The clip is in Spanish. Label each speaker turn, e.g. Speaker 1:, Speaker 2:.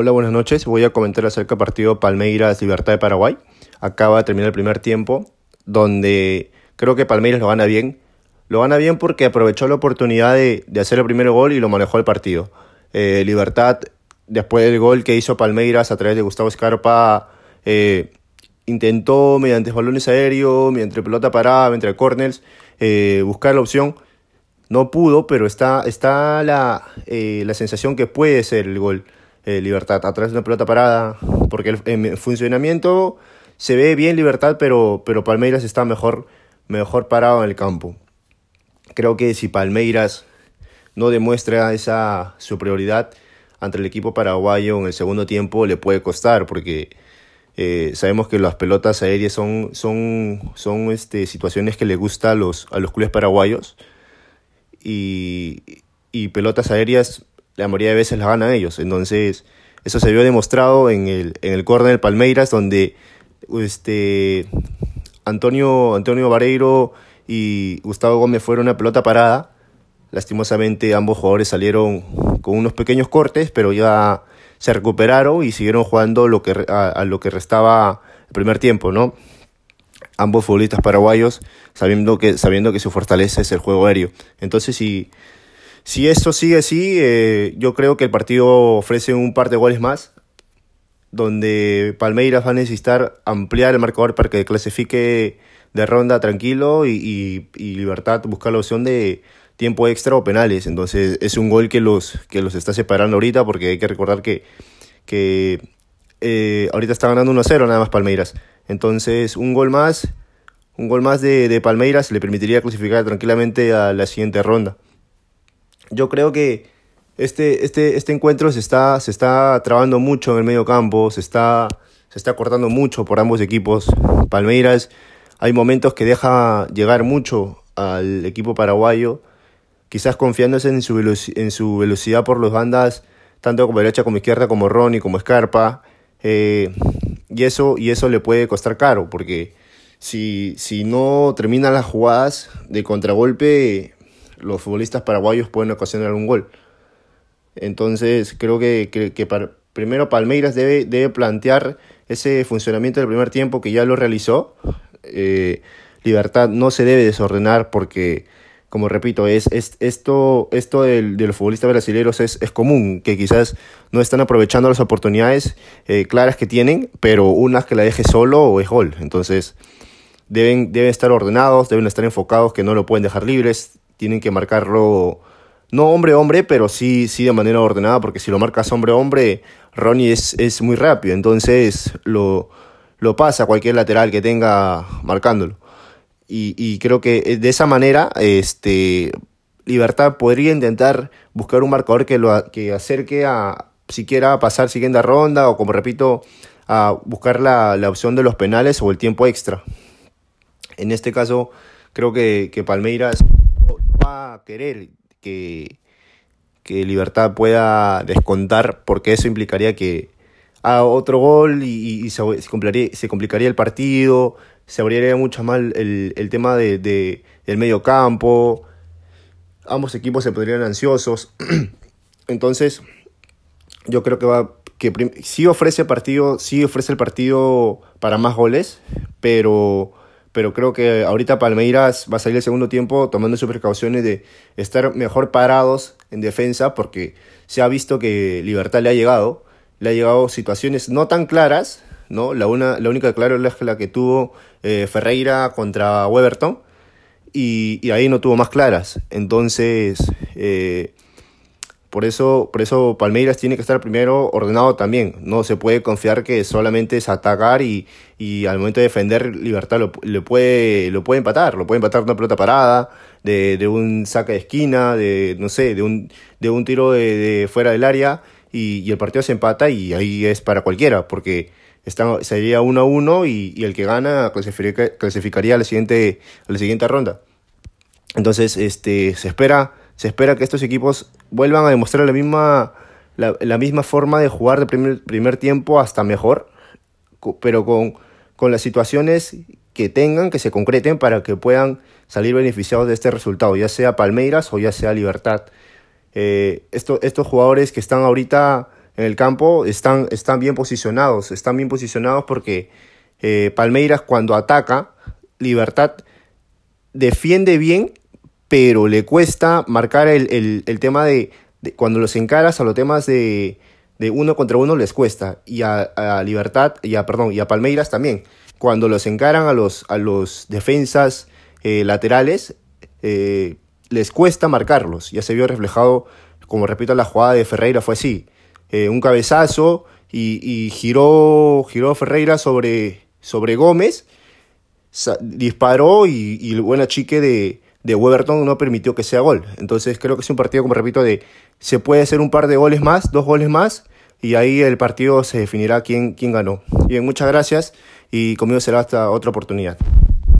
Speaker 1: Hola, buenas noches. Voy a comentar acerca del partido Palmeiras Libertad de Paraguay. Acaba de terminar el primer tiempo, donde creo que Palmeiras lo gana bien. Lo gana bien porque aprovechó la oportunidad de, hacer el primer gol y lo manejó el partido. Eh, Libertad, después del gol que hizo Palmeiras a través de Gustavo Scarpa, eh, intentó mediante balones aéreos, mediante pelota parada, mediante corners, eh, buscar la opción. No pudo, pero está, está la, la sensación que puede ser el gol. Eh, libertad a través de una pelota parada, porque en funcionamiento se ve bien Libertad, pero, pero Palmeiras está mejor, mejor parado en el campo. Creo que si Palmeiras no demuestra esa superioridad ante el equipo paraguayo en el segundo tiempo, le puede costar, porque eh, sabemos que las pelotas aéreas son, son, son este, situaciones que le gustan a los, a los clubes paraguayos. Y, y pelotas aéreas la mayoría de veces la ganan ellos. Entonces, eso se vio demostrado en el, en el del Palmeiras, donde este, Antonio, Antonio Vareiro y Gustavo Gómez fueron una pelota parada. Lastimosamente ambos jugadores salieron con unos pequeños cortes, pero ya se recuperaron y siguieron jugando lo que, a, lo que restaba el primer tiempo, ¿no? Ambos futbolistas paraguayos sabiendo que, sabiendo que su fortaleza es el juego aéreo. Entonces, si, si esto sigue así, eh, yo creo que el partido ofrece un par de goles más, donde Palmeiras va a necesitar ampliar el marcador para que clasifique de ronda tranquilo y, Libertad buscar la opción de tiempo extra o penales. Entonces es un gol que los, que los está separando ahorita porque hay que recordar que, que eh, ahorita está ganando 1-0 nada más Palmeiras. Entonces un gol más, un gol más de, de Palmeiras le permitiría clasificar tranquilamente a la siguiente ronda yo creo que este, este, este encuentro se está, se está trabando mucho en el medio campo, se está, se está cortando mucho por ambos equipos. Palmeiras hay momentos que deja llegar mucho al equipo paraguayo, quizás confiándose en su, en su velocidad por las bandas, tanto como derecha como izquierda, como Ronnie, como Scarpa. Eh, y, eso, y eso le puede costar caro, porque si, si no terminan las jugadas de contragolpe, los futbolistas paraguayos pueden ocasionar un gol. Entonces creo que, que, primero Palmeiras debe, debe plantear ese funcionamiento del primer tiempo que ya lo realizó. Eh, Libertad no se debe desordenar porque, como repito, es, es esto, esto del, de los futbolistas brasileños es, es, común, que quizás no están aprovechando las oportunidades eh, claras que tienen, pero unas que la deje solo o es gol. Entonces deben, deben estar ordenados, deben estar enfocados, que no lo pueden dejar libres, tienen que marcarlo, no hombre-hombre, pero sí, sí de manera ordenada, porque si lo marcas hombre-hombre, Ronnie es, es muy rápido, entonces lo, lo pasa cualquier lateral que tenga marcándolo. Y, y creo que de esa manera, este, Libertad podría intentar buscar un marcador que lo que acerque a siquiera a pasar siguiente ronda o como repito a buscar la, la, opción de los penales o el tiempo extra. En este caso creo que Palmeiras a querer que, que Libertad pueda descontar, porque eso implicaría que haga otro gol y, se, complicaría, el partido, se abriría mucho más el, el tema de, de, del medio campo, ambos equipos se podrían ansiosos. Entonces, yo creo que va que sí ofrece partido, sí ofrece el partido para más goles, pero pero creo que ahorita Palmeiras va a salir el segundo tiempo tomando sus precauciones de estar mejor parados en defensa porque se ha visto que Libertad le ha llegado, le ha llegado situaciones no tan claras, ¿no? La, una, la única clara es la que tuvo eh, Ferreira contra Weberton y, y, ahí no tuvo más claras. Entonces, eh, por eso, por eso Palmeiras tiene que estar primero ordenado también. No se puede confiar que solamente es atacar y, y al momento de defender Libertad lo, lo, puede, lo puede empatar. Lo puede empatar una pelota parada, de, de un saque de esquina, de no sé, de un, de un tiro de, de fuera del área y, y, el partido se empata y ahí es para cualquiera porque está, sería 1 a 1 y, y, el que gana clasificaría, clasificaría a la siguiente, a la siguiente ronda. Entonces, este, se espera se espera que estos equipos vuelvan a demostrar la misma, la, misma forma de jugar de primer, primer tiempo hasta mejor, pero con, con las situaciones que tengan, que se concreten para que puedan salir beneficiados de este resultado, ya sea Palmeiras o ya sea Libertad. Eh, estos jugadores que están ahorita en el campo están, están bien posicionados, están bien posicionados porque eh, Palmeiras cuando ataca, Libertad defiende bien, pero le cuesta marcar el, tema de, cuando los encaras a los temas de, de uno contra uno les cuesta y a, Libertad y a perdón y a Palmeiras también. Cuando los encaran a los a los defensas eh, laterales eh, les cuesta marcarlos. Ya se vio reflejado como repito la jugada de Ferreira fue así. Eh, un cabezazo y, giró giró Ferreira sobre sobre Gómez disparó y, y el buen achique de de Weberton no permitió que sea gol. Entonces creo que es un partido, como repito, de se puede hacer un par de goles más, dos goles más, y ahí el partido se definirá quién, quién ganó. Bien, muchas gracias y conmigo será hasta otra oportunidad.